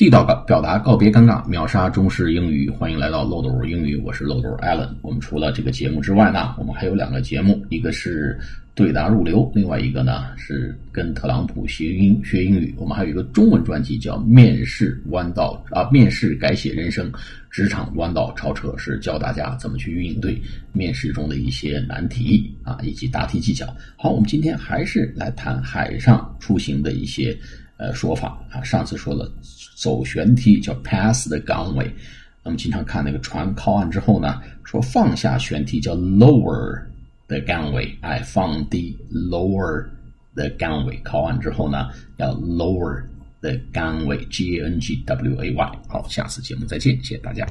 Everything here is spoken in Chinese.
地道表表达告别尴尬，秒杀中式英语。欢迎来到漏斗英语，我是漏斗 Allen。我们除了这个节目之外呢，我们还有两个节目，一个是对答入流，另外一个呢是跟特朗普学英学英语。我们还有一个中文专辑叫《面试弯道》啊，面试改写人生，职场弯道超车，是教大家怎么去应对面试中的一些难题啊，以及答题技巧。好，我们今天还是来谈海上出行的一些。呃，说法啊，上次说了，走舷梯叫 pass the gunway，那么经常看那个船靠岸之后呢，说放下舷梯叫 lower 的岗位哎，放低 lower the gunway，靠岸之后呢，要 lower the 岗位，G N G W A Y，。好，下次节目再见，谢谢大家。